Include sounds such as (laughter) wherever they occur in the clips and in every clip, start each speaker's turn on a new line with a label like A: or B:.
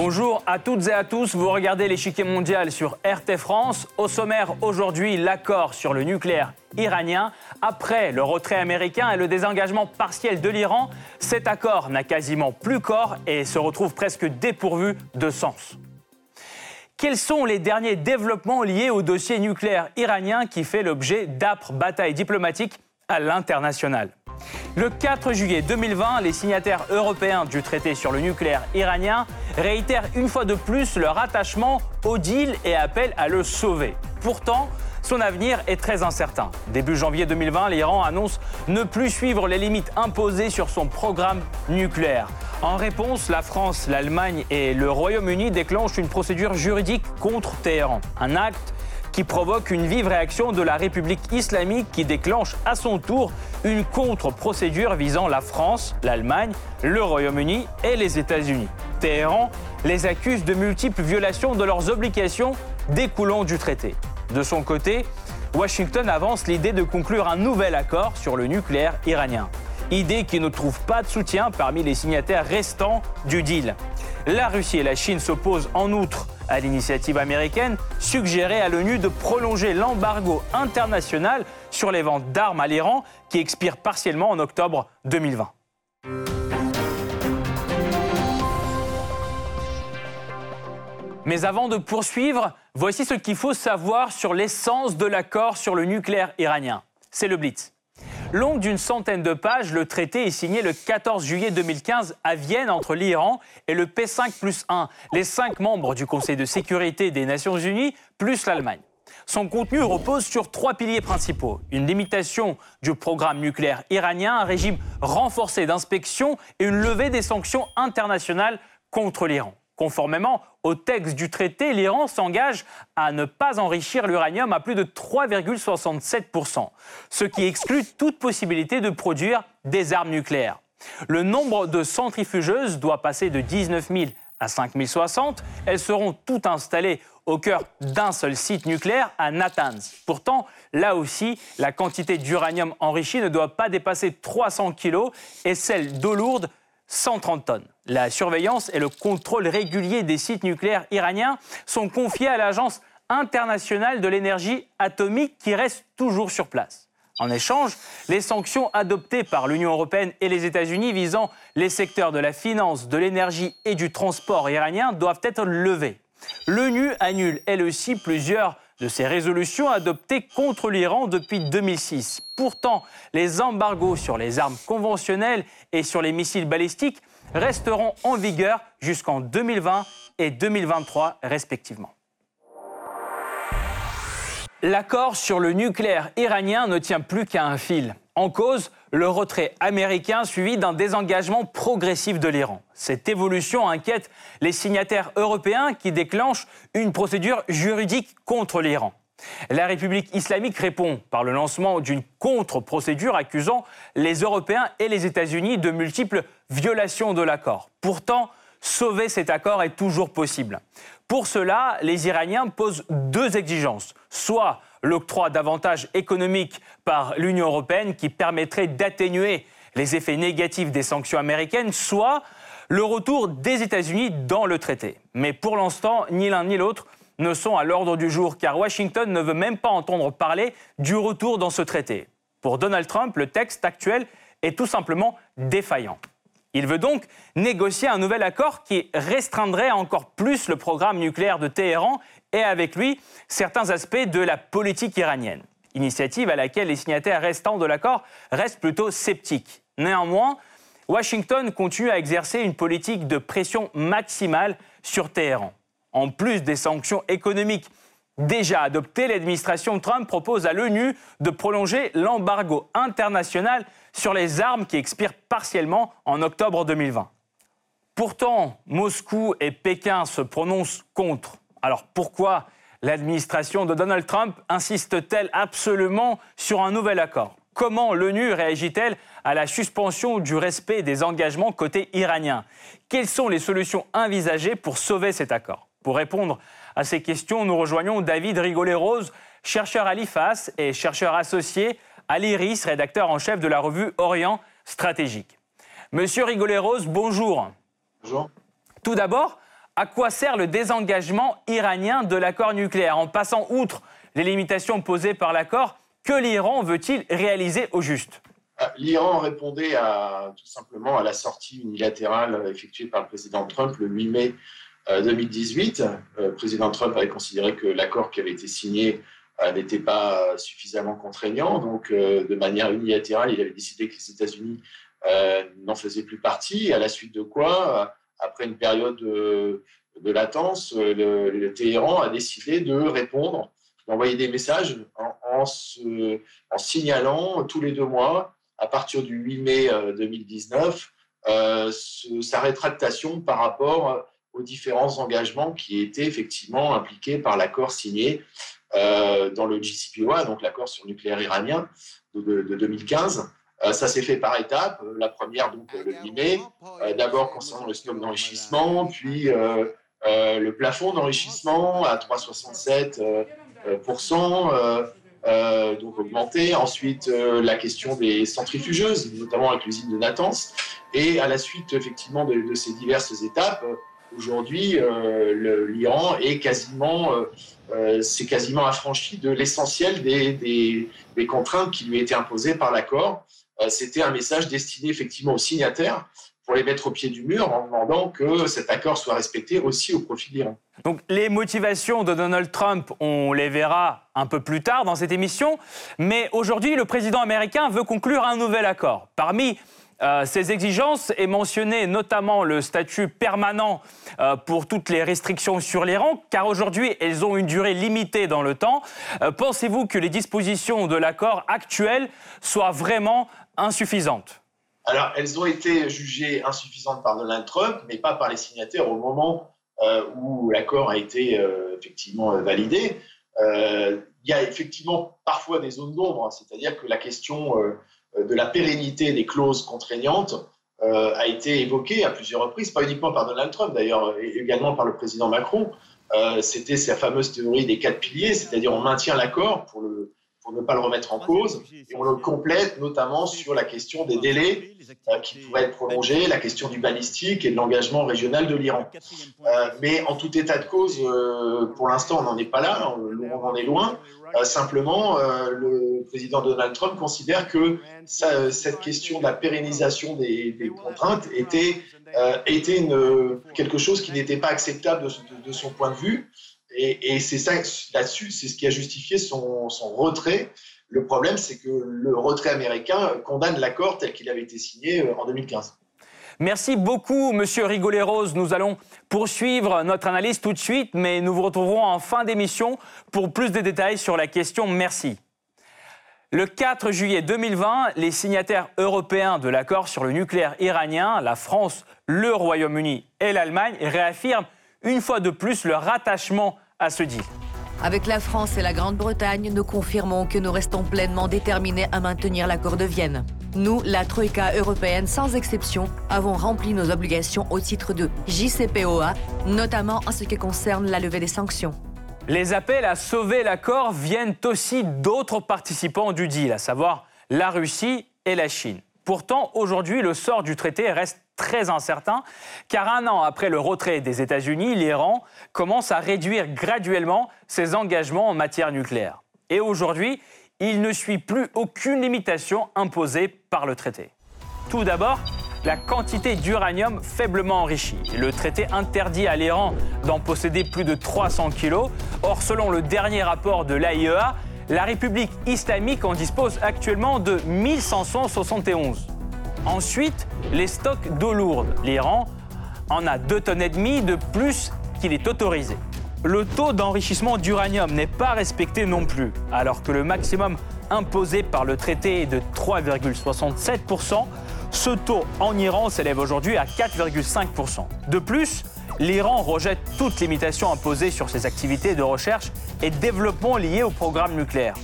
A: Bonjour à toutes et à tous, vous regardez l'échiquier mondial sur RT France. Au sommaire aujourd'hui, l'accord sur le nucléaire iranien. Après le retrait américain et le désengagement partiel de l'Iran, cet accord n'a quasiment plus corps et se retrouve presque dépourvu de sens. Quels sont les derniers développements liés au dossier nucléaire iranien qui fait l'objet d'âpres batailles diplomatiques à l'international le 4 juillet 2020, les signataires européens du traité sur le nucléaire iranien réitèrent une fois de plus leur attachement au deal et appellent à le sauver. Pourtant, son avenir est très incertain. Début janvier 2020, l'Iran annonce ne plus suivre les limites imposées sur son programme nucléaire. En réponse, la France, l'Allemagne et le Royaume-Uni déclenchent une procédure juridique contre Téhéran. Un acte qui provoque une vive réaction de la République islamique qui déclenche à son tour une contre-procédure visant la France, l'Allemagne, le Royaume-Uni et les États-Unis. Téhéran les accuse de multiples violations de leurs obligations découlant du traité. De son côté, Washington avance l'idée de conclure un nouvel accord sur le nucléaire iranien. Idée qui ne trouve pas de soutien parmi les signataires restants du deal. La Russie et la Chine s'opposent en outre à l'initiative américaine, suggérait à l'ONU de prolonger l'embargo international sur les ventes d'armes à l'Iran qui expire partiellement en octobre 2020. Mais avant de poursuivre, voici ce qu'il faut savoir sur l'essence de l'accord sur le nucléaire iranien. C'est le Blitz. Long d'une centaine de pages, le traité est signé le 14 juillet 2015 à Vienne entre l'Iran et le P5 plus 1, les cinq membres du Conseil de sécurité des Nations Unies, plus l'Allemagne. Son contenu repose sur trois piliers principaux. Une limitation du programme nucléaire iranien, un régime renforcé d'inspection et une levée des sanctions internationales contre l'Iran. Conformément au texte du traité, l'Iran s'engage à ne pas enrichir l'uranium à plus de 3,67%, ce qui exclut toute possibilité de produire des armes nucléaires. Le nombre de centrifugeuses doit passer de 19 000 à 5 060. Elles seront toutes installées au cœur d'un seul site nucléaire à Natanz. Pourtant, là aussi, la quantité d'uranium enrichi ne doit pas dépasser 300 kg et celle d'eau lourde 130 tonnes. La surveillance et le contrôle régulier des sites nucléaires iraniens sont confiés à l'Agence internationale de l'énergie atomique qui reste toujours sur place. En échange, les sanctions adoptées par l'Union européenne et les États-Unis visant les secteurs de la finance, de l'énergie et du transport iranien doivent être levées. L'ONU annule elle aussi plusieurs de ces résolutions adoptées contre l'Iran depuis 2006. Pourtant, les embargos sur les armes conventionnelles et sur les missiles balistiques resteront en vigueur jusqu'en 2020 et 2023 respectivement. L'accord sur le nucléaire iranien ne tient plus qu'à un fil. En cause, le retrait américain suivi d'un désengagement progressif de l'Iran. Cette évolution inquiète les signataires européens qui déclenchent une procédure juridique contre l'Iran. La République islamique répond par le lancement d'une contre-procédure accusant les Européens et les États-Unis de multiples violations de l'accord. Pourtant, sauver cet accord est toujours possible. Pour cela, les Iraniens posent deux exigences. L'octroi d'avantages économiques par l'Union européenne qui permettrait d'atténuer les effets négatifs des sanctions américaines, soit le retour des États-Unis dans le traité. Mais pour l'instant, ni l'un ni l'autre ne sont à l'ordre du jour, car Washington ne veut même pas entendre parler du retour dans ce traité. Pour Donald Trump, le texte actuel est tout simplement défaillant. Il veut donc négocier un nouvel accord qui restreindrait encore plus le programme nucléaire de Téhéran et avec lui certains aspects de la politique iranienne. Initiative à laquelle les signataires restants de l'accord restent plutôt sceptiques. Néanmoins, Washington continue à exercer une politique de pression maximale sur Téhéran. En plus des sanctions économiques déjà adoptées, l'administration Trump propose à l'ONU de prolonger l'embargo international sur les armes qui expire partiellement en octobre 2020. Pourtant, Moscou et Pékin se prononcent contre. Alors pourquoi l'administration de Donald Trump insiste-t-elle absolument sur un nouvel accord? Comment l'ONU réagit-elle à la suspension du respect des engagements côté iranien? Quelles sont les solutions envisagées pour sauver cet accord? Pour répondre à ces questions, nous rejoignons David Rigolet-Rose, chercheur à l'IFAS et chercheur associé à l'IRIS, rédacteur en chef de la revue Orient Stratégique. Monsieur Rigolet-Rose, bonjour.
B: Bonjour.
A: Tout d'abord, à quoi sert le désengagement iranien de l'accord nucléaire En passant outre les limitations posées par l'accord, que l'Iran veut-il réaliser au juste
B: ah, L'Iran répondait tout simplement à la sortie unilatérale effectuée par le président Trump le 8 mai 2018. Euh, le euh, président Trump avait considéré que l'accord qui avait été signé euh, n'était pas suffisamment contraignant. Donc, de manière unilatérale, il avait décidé que les États-Unis n'en faisaient plus partie. À la suite de quoi, après une période de, latence, le, Téhéran a décidé de répondre, d'envoyer des messages en, signalant tous les deux mois, à partir du 8 mai 2019, sa rétractation par rapport aux différents engagements qui étaient effectivement impliqués par l'accord signé euh, dans le JCPOA, donc l'accord sur le nucléaire iranien de, 2015. Euh, ça s'est fait par étapes. Euh, la première, donc, le 8 mai, d'abord concernant le stock d'enrichissement, puis le plafond d'enrichissement à 3,67%. donc augmenté. Ensuite, la question des centrifugeuses, notamment avec l'usine de Natanz. Et à la suite, effectivement, de, ces diverses étapes, Aujourd'hui, euh, l'Iran est quasiment, euh, euh, c'est quasiment affranchi de l'essentiel des, contraintes qui lui étaient imposées par l'accord. C'était un message destiné effectivement aux signataires pour les mettre au pied du mur en demandant que cet accord soit respecté aussi au profit de l'Iran.
A: Donc les motivations de Donald Trump, on les verra un peu plus tard dans cette émission, mais aujourd'hui le président américain veut conclure un nouvel accord. Parmi euh, ces exigences est mentionné notamment le statut permanent euh, pour toutes les restrictions sur l'Iran, car aujourd'hui elles ont une durée limitée dans le temps. Euh, pensez-vous que les dispositions de l'accord actuel soient vraiment insuffisantes?
B: Alors elles ont été jugées insuffisantes par Donald Trump, mais pas par les signataires au moment où l'accord a été effectivement validé. Il y a effectivement parfois des zones d'ombre, c'est-à-dire que la question de la pérennité des clauses contraignantes euh, a été évoquée à plusieurs reprises, pas uniquement par Donald Trump d'ailleurs, également par le président Macron. Euh, c'était sa fameuse théorie des quatre piliers, c'est-à-dire on maintient l'accord pour le, pour ne pas le remettre en cause. Et on le complète notamment sur la question des délais euh, qui pourraient être prolongés, la question du balistique et de l'engagement régional de l'Iran. Euh, mais en tout état de cause, euh, pour l'instant, on n'en est pas là, on, en est loin. simplement, le président Donald Trump considère que cette question de la pérennisation des, contraintes était, était une, quelque chose qui n'était pas acceptable de, de son point de vue. Et, c'est ça, là-dessus, c'est ce qui a justifié son, retrait. Le problème, c'est que le retrait américain condamne l'accord tel qu'il avait été signé euh, en 2015.
A: Merci beaucoup, Monsieur Rigoleros. Nous allons poursuivre notre analyse tout de suite, mais nous vous retrouverons en fin d'émission pour plus de détails sur la question. Merci. Le 4 juillet 2020, les signataires européens de l'accord sur le nucléaire iranien, la France, le Royaume-Uni et l'Allemagne, réaffirment une fois de plus leur attachement à ce deal.
C: Avec la France et la Grande-Bretagne, nous confirmons que nous restons pleinement déterminés à maintenir l'accord de Vienne. Nous, la Troïka européenne sans exception, avons rempli nos obligations au titre de JCPOA, notamment en ce qui concerne la levée des sanctions.
A: Les appels à sauver l'accord viennent aussi d'autres participants du deal, à savoir la Russie et la Chine. Pourtant, aujourd'hui, le sort du traité reste très incertain, car un an après le retrait des États-Unis, l'Iran commence à réduire graduellement ses engagements en matière nucléaire. Et aujourd'hui, il ne suit plus aucune limitation imposée par le traité. Tout d'abord, la quantité d'uranium faiblement enrichi. Le traité interdit à l'Iran d'en posséder plus de 300 kilos. Or, selon le dernier rapport de l'AIEA, la République islamique en dispose actuellement de 1571. Ensuite, les stocks d'eau lourde. L'Iran en a 2 tonnes et demie de plus qu'il est autorisé. Le taux d'enrichissement d'uranium n'est pas respecté non plus, alors que le maximum imposé par le traité est de 3,67%. Ce taux en Iran s'élève aujourd'hui à 4,5%. De plus, l'Iran rejette toute limitation imposée sur ses activités de recherche et développement liées au programme nucléaire.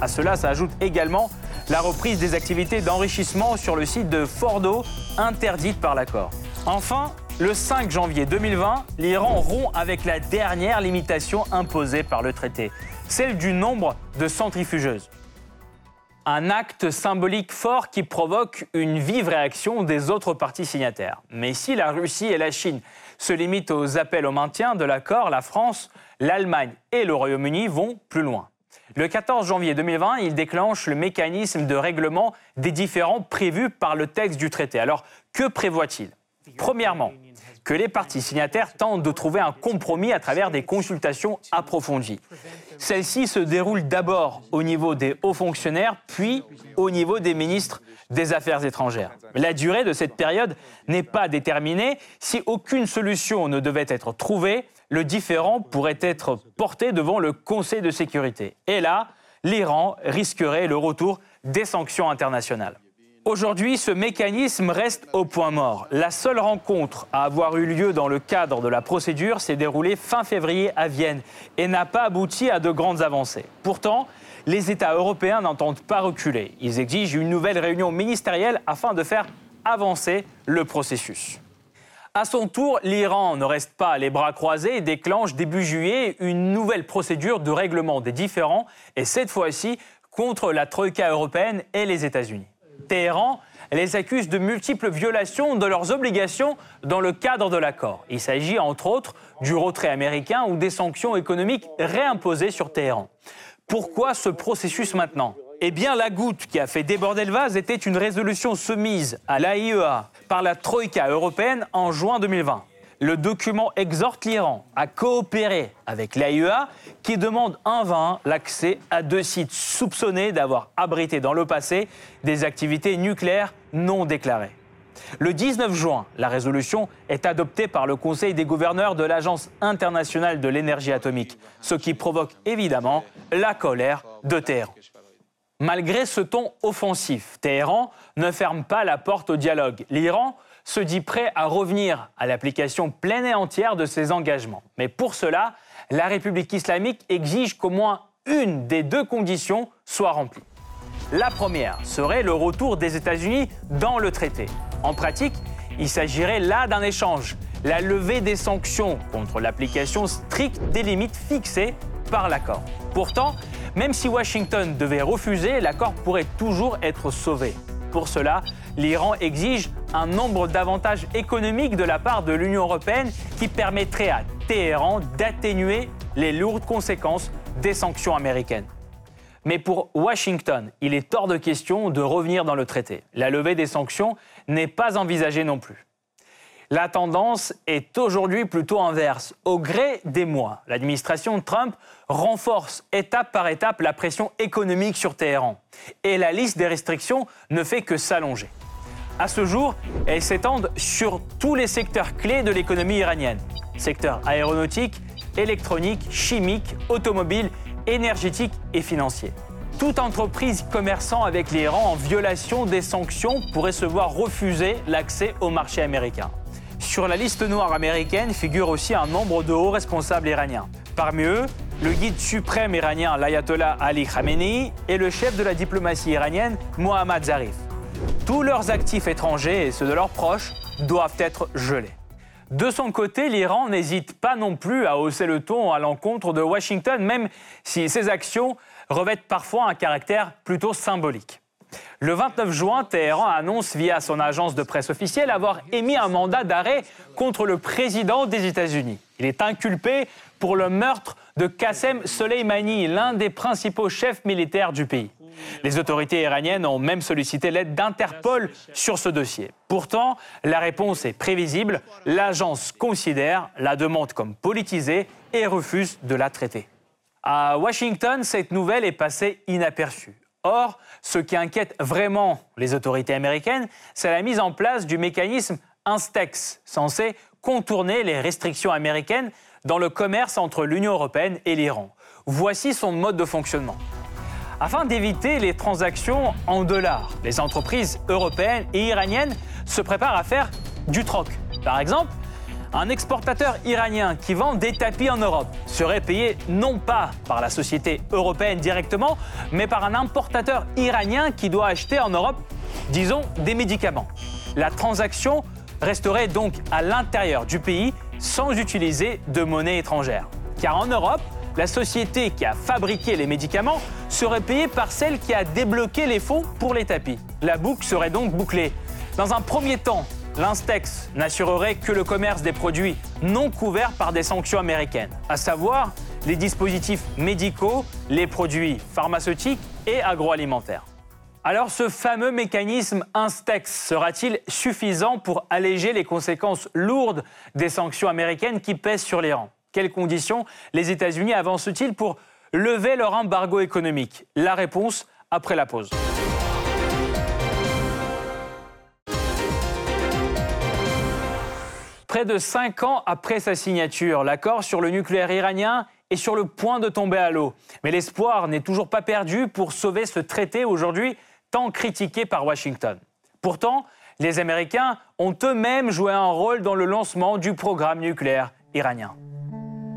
A: À cela s'ajoute également la reprise des activités d'enrichissement sur le site de Fordo, interdite par l'accord. Enfin, le 5 janvier 2020, l'Iran rompt avec la dernière limitation imposée par le traité, celle du nombre de centrifugeuses. Un acte symbolique fort qui provoque une vive réaction des autres parties signataires. Mais si la Russie et la Chine se limite aux appels au maintien de l'accord, la France, l'Allemagne et le Royaume-Uni vont plus loin. Le 14 janvier 2020, il déclenche le mécanisme de règlement des différends prévus par le texte du traité. Alors, que prévoit-il? Premièrement, que les parties signataires tentent de trouver un compromis à travers des consultations approfondies. Celles-ci se déroulent d'abord au niveau des hauts fonctionnaires, puis au niveau des ministres des Affaires étrangères. La durée de cette période n'est pas déterminée. Si aucune solution ne devait être trouvée, le différend pourrait être porté devant le Conseil de sécurité. Et là, l'Iran risquerait le retour des sanctions internationales. Aujourd'hui, ce mécanisme reste au point mort. La seule rencontre à avoir eu lieu dans le cadre de la procédure s'est déroulée fin février à Vienne et n'a pas abouti à de grandes avancées. Pourtant, les États européens n'entendent pas reculer. Ils exigent une nouvelle réunion ministérielle afin de faire avancer le processus. À son tour, l'Iran ne reste pas les bras croisés et déclenche début juillet une nouvelle procédure de règlement des différends, et cette fois-ci contre la Troïka européenne et les États-Unis. Téhéran les accuse de multiples violations de leurs obligations dans le cadre de l'accord. Il s'agit entre autres du retrait américain ou des sanctions économiques réimposées sur Téhéran. Pourquoi ce processus maintenant? Eh bien, la goutte qui a fait déborder le vase était une résolution soumise à l'AIEA par la Troïka européenne en juin 2020. Le document exhorte l'Iran à coopérer avec l'AIEA qui demande en vain l'accès à deux sites soupçonnés d'avoir abrité dans le passé des activités nucléaires non déclarées. Le 19 juin, la résolution est adoptée par le Conseil des gouverneurs de l'Agence internationale de l'énergie atomique, ce qui provoque évidemment la colère de Téhéran. Malgré ce ton offensif, Téhéran ne ferme pas la porte au dialogue. L'Iran se dit prêt à revenir à l'application pleine et entière de ses engagements. Mais pour cela, la République islamique exige qu'au moins une des deux conditions soit remplie. La première serait le retour des États-Unis dans le traité. En pratique, il s'agirait là d'un échange, la levée des sanctions contre l'application stricte des limites fixées par l'accord. Pourtant, même si Washington devait refuser, l'accord pourrait toujours être sauvé. Pour cela, l'Iran exige un nombre d'avantages économiques de la part de l'Union européenne qui permettrait à Téhéran d'atténuer les lourdes conséquences des sanctions américaines. Mais pour Washington, il est hors de question de revenir dans le traité. La levée des sanctions n'est pas envisagée non plus. La tendance est aujourd'hui plutôt inverse. Au gré des mois, l'administration Trump renforce étape par étape la pression économique sur Téhéran. Et la liste des restrictions ne fait que s'allonger. À ce jour, elles s'étendent sur tous les secteurs clés de l'économie iranienne. Secteur aéronautique, électronique, chimique, automobile, énergétique et financier. Toute entreprise commerçant avec l'Iran en violation des sanctions pourrait se voir refuser l'accès au marché américain. Sur la liste noire américaine figure aussi un nombre de hauts responsables iraniens. Parmi eux, le guide suprême iranien, l'ayatollah Ali Khamenei, et le chef de la diplomatie iranienne, Mohammad Zarif. Tous leurs actifs étrangers et ceux de leurs proches doivent être gelés. De son côté, l'Iran n'hésite pas non plus à hausser le ton à l'encontre de Washington, même si ses actions revêtent parfois un caractère plutôt symbolique. Le 29 juin, Téhéran annonce via son agence de presse officielle avoir émis un mandat d'arrêt contre le président des États-Unis. Il est inculpé pour le meurtre de Qassem Soleimani, l'un des principaux chefs militaires du pays. Les autorités iraniennes ont même sollicité l'aide d'Interpol sur ce dossier. Pourtant, la réponse est prévisible. L'agence considère la demande comme politisée et refuse de la traiter. À Washington, cette nouvelle est passée inaperçue. Or, ce qui inquiète vraiment les autorités américaines, c'est la mise en place du mécanisme Instex, censé contourner les restrictions américaines dans le commerce entre l'Union européenne et l'Iran. Voici son mode de fonctionnement. Afin d'éviter les transactions en dollars, les entreprises européennes et iraniennes se préparent à faire du troc. Par exemple, un exportateur iranien qui vend des tapis en Europe serait payé non pas par la société européenne directement, mais par un importateur iranien qui doit acheter en Europe, disons, des médicaments. La transaction resterait donc à l'intérieur du pays sans utiliser de monnaie étrangère. Car en Europe, la société qui a fabriqué les médicaments serait payée par celle qui a débloqué les fonds pour les tapis. La boucle serait donc bouclée. Dans un premier temps, l'Instex n'assurerait que le commerce des produits non couverts par des sanctions américaines, à savoir les dispositifs médicaux, les produits pharmaceutiques et agroalimentaires. Alors ce fameux mécanisme Instex sera-t-il suffisant pour alléger les conséquences lourdes des sanctions américaines qui pèsent sur l'Iran Quelles conditions les États-Unis avancent-ils pour lever leur embargo économique? La réponse après la pause. Près de cinq ans après sa signature, l'accord sur le nucléaire iranien est sur le point de tomber à l'eau. Mais l'espoir n'est toujours pas perdu pour sauver ce traité aujourd'hui tant critiqué par Washington. Pourtant, les Américains ont eux-mêmes joué un rôle dans le lancement du programme nucléaire iranien.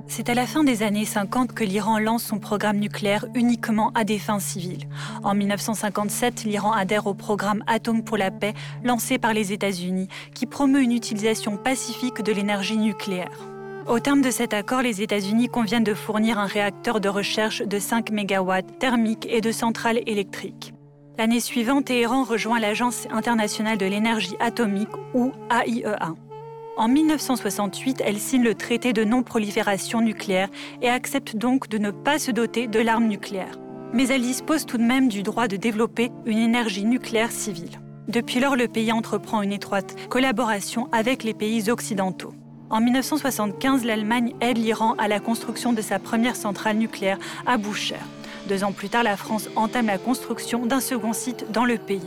D: C'est à la fin des années 50 que l'Iran lance son programme nucléaire uniquement à des fins civiles. En 1957, l'Iran adhère au programme Atome pour la paix lancé par les États-Unis, qui promeut une utilisation pacifique de l'énergie nucléaire. Au terme de cet accord, les États-Unis conviennent de fournir un réacteur de recherche de 5 MW thermique et de centrales électriques. L'année suivante, Téhéran rejoint l'Agence internationale de l'énergie atomique, ou AIEA. En 1968, elle signe le traité de non-prolifération nucléaire et accepte donc de ne pas se doter de l'arme nucléaire. Mais elle dispose tout de même du droit de développer une énergie nucléaire civile. Depuis lors, le pays entreprend une étroite collaboration avec les pays occidentaux. En 1975, l'Allemagne aide l'Iran à la construction de sa première centrale nucléaire à Boucher. Deux ans plus tard, la France entame la construction d'un second site dans le pays.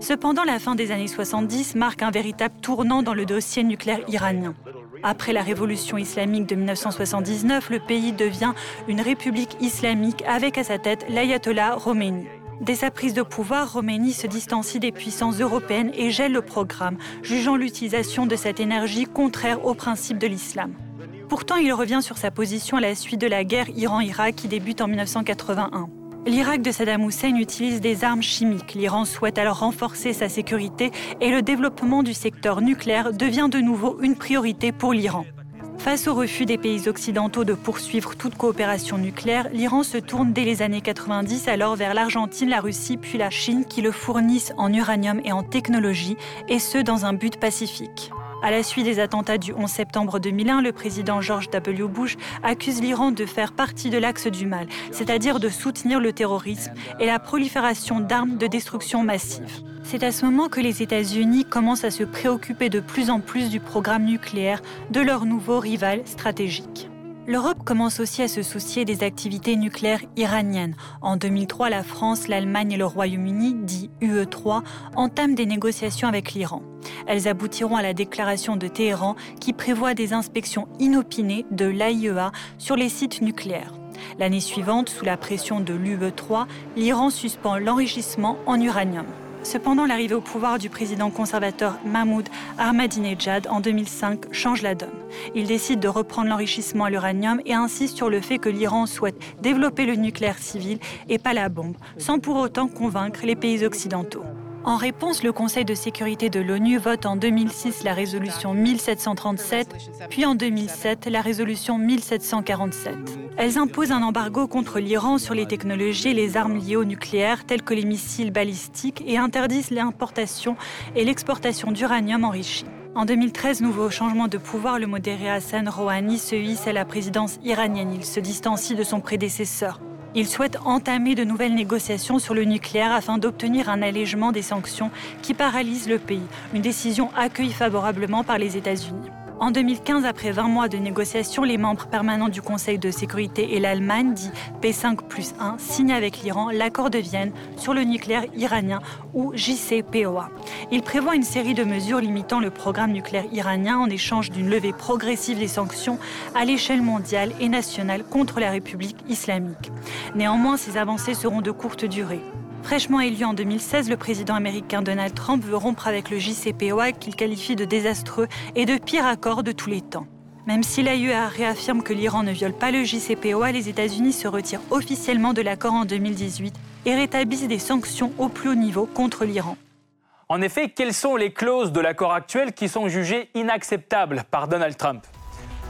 D: Cependant, la fin des années 70 marque un véritable tournant dans le dossier nucléaire iranien. Après la révolution islamique de 1979, le pays devient une république islamique avec à sa tête l'ayatollah Khomeini. Dès sa prise de pouvoir, Khomeini se distancie des puissances européennes et gèle le programme, jugeant l'utilisation de cette énergie contraire aux principes de l'islam. Pourtant, il revient sur sa position à la suite de la guerre Iran-Irak qui débute en 1981. L'Irak de Saddam Hussein utilise des armes chimiques. L'Iran souhaite alors renforcer sa sécurité et le développement du secteur nucléaire devient de nouveau une priorité pour l'Iran. Face au refus des pays occidentaux de poursuivre toute coopération nucléaire, l'Iran se tourne dès les années 90 alors vers l'Argentine, la Russie puis la Chine qui le fournissent en uranium et en technologie, et ce dans un but pacifique. À la suite des attentats du 11 septembre 2001, le président George W. Bush accuse l'Iran de faire partie de l'axe du mal, c'est-à-dire de soutenir le terrorisme et la prolifération d'armes de destruction massive. C'est à ce moment que les États-Unis commencent à se préoccuper de plus en plus du programme nucléaire de leur nouveau rival stratégique. L'Europe commence aussi à se soucier des activités nucléaires iraniennes. En 2003, la France, l'Allemagne et le Royaume-Uni, dit UE3, entament des négociations avec l'Iran. Elles aboutiront à la déclaration de Téhéran qui prévoit des inspections inopinées de l'AIEA sur les sites nucléaires. L'année suivante, sous la pression de l'UE3, l'Iran suspend l'enrichissement en uranium. Cependant, l'arrivée au pouvoir du président conservateur Mahmoud Ahmadinejad en 2005 change la donne. Il décide de reprendre l'enrichissement à l'uranium et insiste sur le fait que l'Iran souhaite développer le nucléaire civil et pas la bombe, sans pour autant convaincre les pays occidentaux. En réponse, le Conseil de sécurité de l'ONU vote en 2006 la résolution 1737, puis en 2007 la résolution 1747. Elles imposent un embargo contre l'Iran sur les technologies et les armes liées au nucléaire, telles que les missiles balistiques, et interdisent l'importation et l'exportation d'uranium enrichi. En 2013, nouveau changement de pouvoir, le modéré Hassan Rouhani se hisse à la présidence iranienne. Il se distancie de son prédécesseur. Il souhaite entamer de nouvelles négociations sur le nucléaire afin d'obtenir un allègement des sanctions qui paralysent le pays, une décision accueillie favorablement par les États-Unis. En 2015, après 20 mois de négociations, les membres permanents du Conseil de sécurité et l'Allemagne, dit P5 plus 1, signent avec l'Iran l'accord de Vienne sur le nucléaire iranien ou JCPOA. Il prévoit une série de mesures limitant le programme nucléaire iranien en échange d'une levée progressive des sanctions à l'échelle mondiale et nationale contre la République islamique. Néanmoins, ces avancées seront de courte durée. Fraîchement élu en 2016, le président américain Donald Trump veut rompre avec le JCPOA qu'il qualifie de désastreux et de pire accord de tous les temps. Même si l'AIEA réaffirme que l'Iran ne viole pas le JCPOA, les États-Unis se retirent officiellement de l'accord en 2018 et rétablissent des sanctions au plus haut niveau contre l'Iran.
A: En effet, quelles sont les clauses de l'accord actuel qui sont jugées inacceptables par Donald Trump?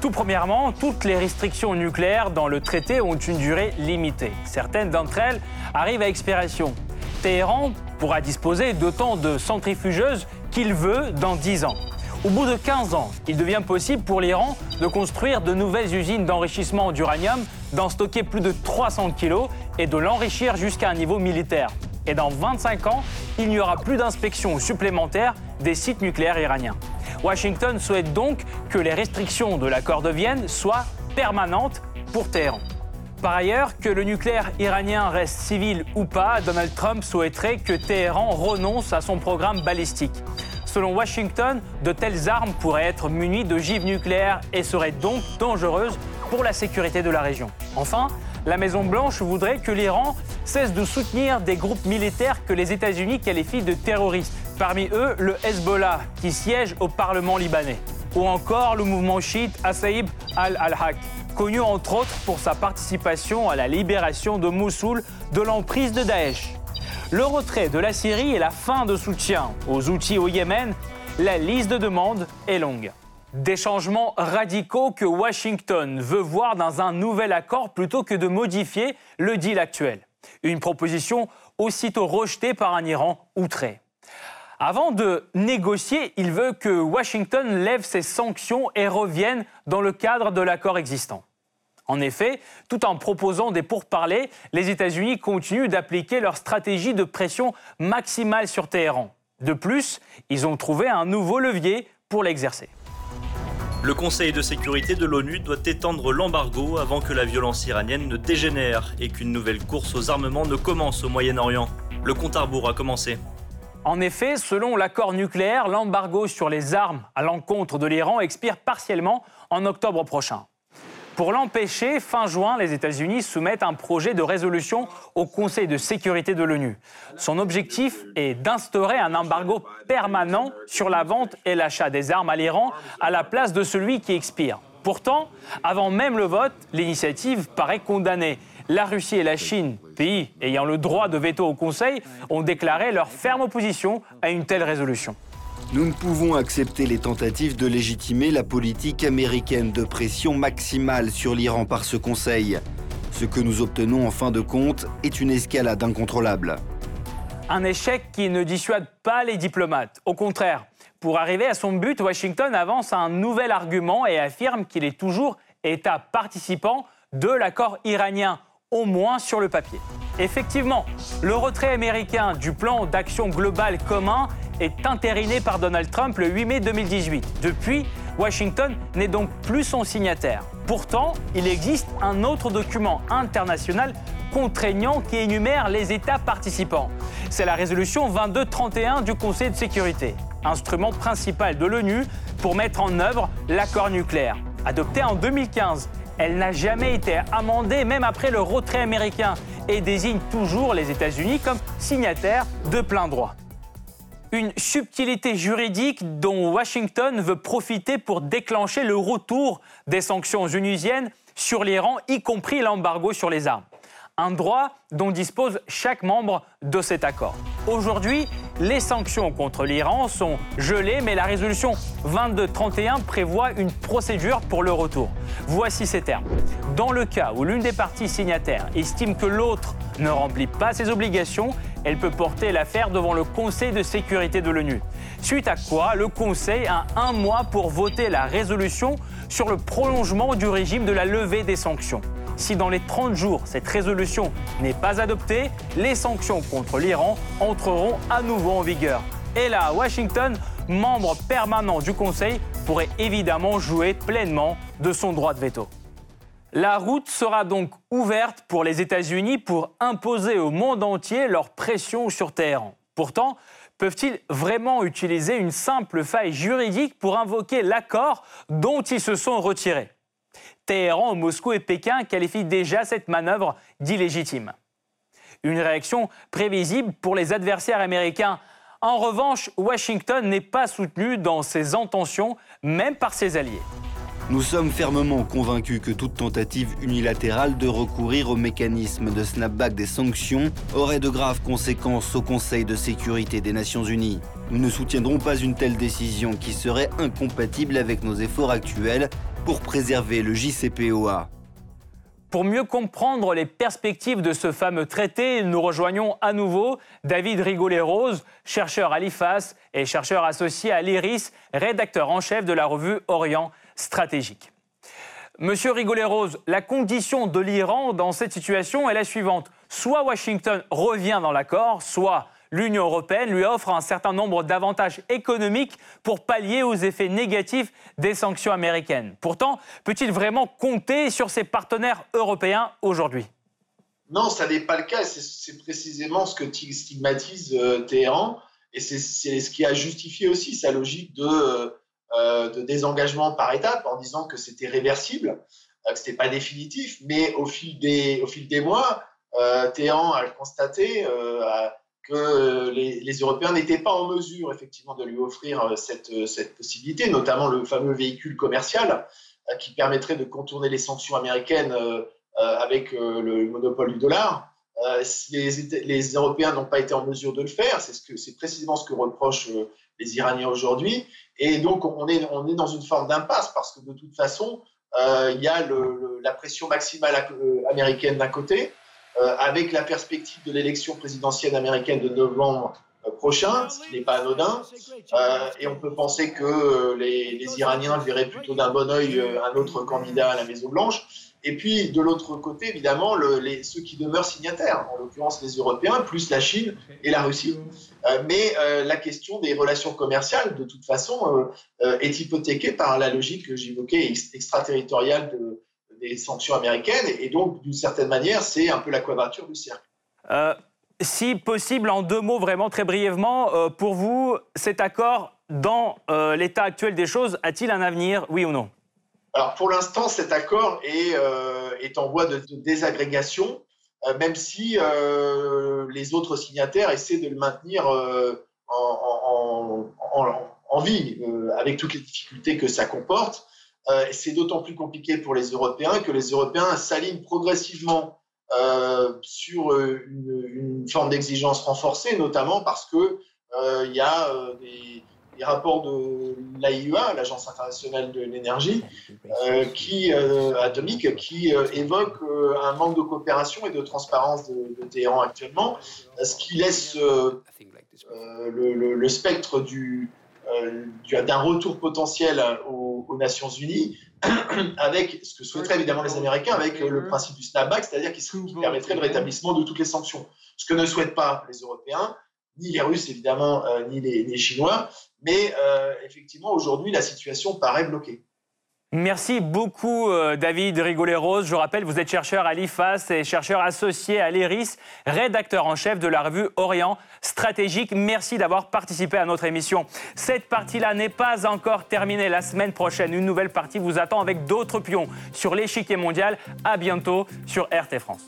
A: Tout premièrement, toutes les restrictions nucléaires dans le traité ont une durée limitée. Certaines d'entre elles arrivent à expiration. Téhéran pourra disposer d'autant de centrifugeuses qu'il veut dans 10 ans. Au bout de 15 ans, il devient possible pour l'Iran de construire de nouvelles usines d'enrichissement d'uranium, d'en stocker plus de 300 kg et de l'enrichir jusqu'à un niveau militaire. Et dans 25 ans, il n'y aura plus d'inspection supplémentaire des sites nucléaires iraniens. Washington souhaite donc que les restrictions de l'accord de Vienne soient permanentes pour Téhéran. Par ailleurs, que le nucléaire iranien reste civil ou pas, Donald Trump souhaiterait que Téhéran renonce à son programme balistique. Selon Washington, de telles armes pourraient être munies de givre nucléaires et seraient donc dangereuses pour la sécurité de la région. Enfin, la Maison-Blanche voudrait que l'Iran cesse de soutenir des groupes militaires que les États-Unis qualifient de terroristes. Parmi eux, le Hezbollah, qui siège au Parlement libanais. Ou encore le mouvement chiite Asaïb al-Al-Haq, connu entre autres pour sa participation à la libération de Mossoul de l'emprise de Daesh. Le retrait de la Syrie et la fin de soutien aux outils au Yémen, la liste de demandes est longue. Des changements radicaux que Washington veut voir dans un nouvel accord plutôt que de modifier le deal actuel. Une proposition aussitôt rejetée par un Iran outré. Avant de négocier, il veut que Washington lève ses sanctions et revienne dans le cadre de l'accord existant. En effet, tout en proposant des pourparlers, les États-Unis continuent d'appliquer leur stratégie de pression maximale sur Téhéran. De plus, ils ont trouvé un nouveau levier pour l'exercer.
E: Le Conseil de sécurité de l'ONU doit étendre l'embargo avant que la violence iranienne ne dégénère et qu'une nouvelle course aux armements ne commence au Moyen-Orient. Le compte à rebours a commencé.
A: En effet, selon l'accord nucléaire, l'embargo sur les armes à l'encontre de l'Iran expire partiellement en octobre prochain. Pour l'empêcher, fin juin, les États-Unis soumettent un projet de résolution au Conseil de sécurité de l'ONU. Son objectif est d'instaurer un embargo permanent sur la vente et l'achat des armes à l'Iran à la place de celui qui expire. Pourtant, avant même le vote, l'initiative paraît condamnée. La Russie et la Chine, pays ayant le droit de veto au Conseil, ont déclaré leur ferme opposition à une telle résolution.
F: Nous ne pouvons accepter les tentatives de légitimer la politique américaine de pression maximale sur l'Iran par ce Conseil. Ce que nous obtenons en fin de compte est une escalade incontrôlable.
A: Un échec qui ne dissuade pas les diplomates. Au contraire, pour arriver à son but, Washington avance un nouvel argument et affirme qu'il est toujours État participant de l'accord iranien, au moins sur le papier. Effectivement, le retrait américain du plan d'action globale commun est entériné par Donald Trump le 8 mai 2018. Depuis, Washington n'est donc plus son signataire. Pourtant, il existe un autre document international contraignant qui énumère les États participants. C'est la résolution 2231 du Conseil de sécurité, instrument principal de l'ONU pour mettre en œuvre l'accord nucléaire. Adoptée en 2015, elle n'a jamais été amendée même après le retrait américain et désigne toujours les États-Unis comme signataires de plein droit une subtilité juridique dont Washington veut profiter pour déclencher le retour des sanctions onusiennes sur l'Iran, y compris l'embargo sur les armes. Un droit dont dispose chaque membre de cet accord. Aujourd'hui, les sanctions contre l'Iran sont gelées, mais la résolution 2231 prévoit une procédure pour le retour. Voici ces termes. Dans le cas où l'une des parties signataires estime que l'autre ne remplit pas ses obligations, elle peut porter l'affaire devant le Conseil de sécurité de l'ONU. Suite à quoi, le Conseil a un mois pour voter la résolution sur le prolongement du régime de la levée des sanctions. Si dans les 30 jours, cette résolution n'est pas adoptée, les sanctions contre l'Iran entreront à nouveau en vigueur. Et là, Washington, membre permanent du Conseil, pourrait évidemment jouer pleinement de son droit de veto. La route sera donc ouverte pour les États-Unis pour imposer au monde entier leur pression sur Téhéran. Pourtant, peuvent-ils vraiment utiliser une simple faille juridique pour invoquer l'accord dont ils se sont retirés? Téhéran, Moscou et Pékin qualifient déjà cette manœuvre d'illégitime. Une réaction prévisible pour les adversaires américains. En revanche, Washington n'est pas soutenu dans ses intentions, même par ses alliés.
F: Nous sommes fermement convaincus que toute tentative unilatérale de recourir au mécanisme de snapback des sanctions aurait de graves conséquences au Conseil de sécurité des Nations Unies. Nous ne soutiendrons pas une telle décision qui serait incompatible avec nos efforts actuels pour préserver le JCPOA.
A: Pour mieux comprendre les perspectives de ce fameux traité, nous rejoignons à nouveau David Rigolet-Rose, chercheur à l'IFAS et chercheur associé à l'IRIS, rédacteur en chef de la revue Orient Stratégique. Monsieur Rigolet-Rose, la condition de l'Iran dans cette situation est la suivante. Soit Washington revient dans l'accord, soit l'Union européenne lui offre un certain nombre d'avantages économiques pour pallier aux effets négatifs des sanctions américaines. Pourtant, peut-il vraiment compter sur ses partenaires européens aujourd'hui?
B: Non, ça n'est pas le cas. C'est précisément ce que stigmatise euh, Téhéran. Et c'est ce qui a justifié aussi sa logique de, euh, de désengagement par étapes en disant que c'était réversible, euh, que ce n'était pas définitif. Mais au fil des mois, Téhéran a constaté, que les, Européens n'étaient pas en mesure effectivement de lui offrir euh, cette, euh, cette possibilité, notamment le fameux véhicule commercial euh, qui permettrait de contourner les sanctions américaines avec le monopole du dollar. Les, Européens n'ont pas été en mesure de le faire, c'est ce précisément ce que reprochent les Iraniens aujourd'hui. Et donc on est, on est dans une forme d'impasse parce que de toute façon, il y a la pression maximale américaine d'un côté, euh, avec la perspective de l'élection présidentielle américaine de novembre euh, prochain, ce qui n'est pas anodin. Euh, et on peut penser que les, Iraniens verraient plutôt d'un bon oeil un autre candidat à la Maison-Blanche. Et puis, de l'autre côté, évidemment, ceux qui demeurent signataires, en l'occurrence les Européens, plus la Chine et la Russie. Mais la question des relations commerciales, de toute façon, est hypothéquée par la logique que j'évoquais extraterritoriale de, des sanctions américaines. Et donc, d'une certaine manière, c'est un peu la quadrature du cercle.
A: Euh, si possible, en deux mots, vraiment très brièvement, euh, pour vous, cet accord, dans euh, l'état actuel des choses, a-t-il un avenir, oui ou non?
B: Alors, pour l'instant, cet accord est, est en voie de, désagrégation, même si les autres signataires essaient de le maintenir en, en, en, vie, avec toutes les difficultés que ça comporte. Euh, c'est d'autant plus compliqué pour les Européens que les Européens s'alignent progressivement euh, sur euh, une, forme d'exigence renforcée, notamment parce que il y a des, rapports de l'AIEA, l'Agence internationale de l'énergie, qui atomique, qui évoquent un manque de coopération et de transparence de, Téhéran actuellement, ce qui laisse le, spectre du d'un retour potentiel aux, aux Nations Unies, (clears throat) avec ce que souhaiteraient évidemment les Américains, avec le principe du snapback, c'est-à-dire qui, permettrait le rétablissement de toutes les sanctions. Ce que ne souhaitent pas les Européens, ni les Russes évidemment, euh, ni les, Chinois, mais euh, effectivement aujourd'hui la situation paraît bloquée.
A: Merci beaucoup, euh, David Rigolet-Rose. Je rappelle, vous êtes chercheur à l'IFAS et chercheur associé à l'IRIS, rédacteur en chef de la revue Orient Stratégique. Merci d'avoir participé à notre émission. Cette partie-là n'est pas encore terminée. La semaine prochaine, une nouvelle partie vous attend avec d'autres pions sur l'échiquier mondial. À bientôt sur RT France.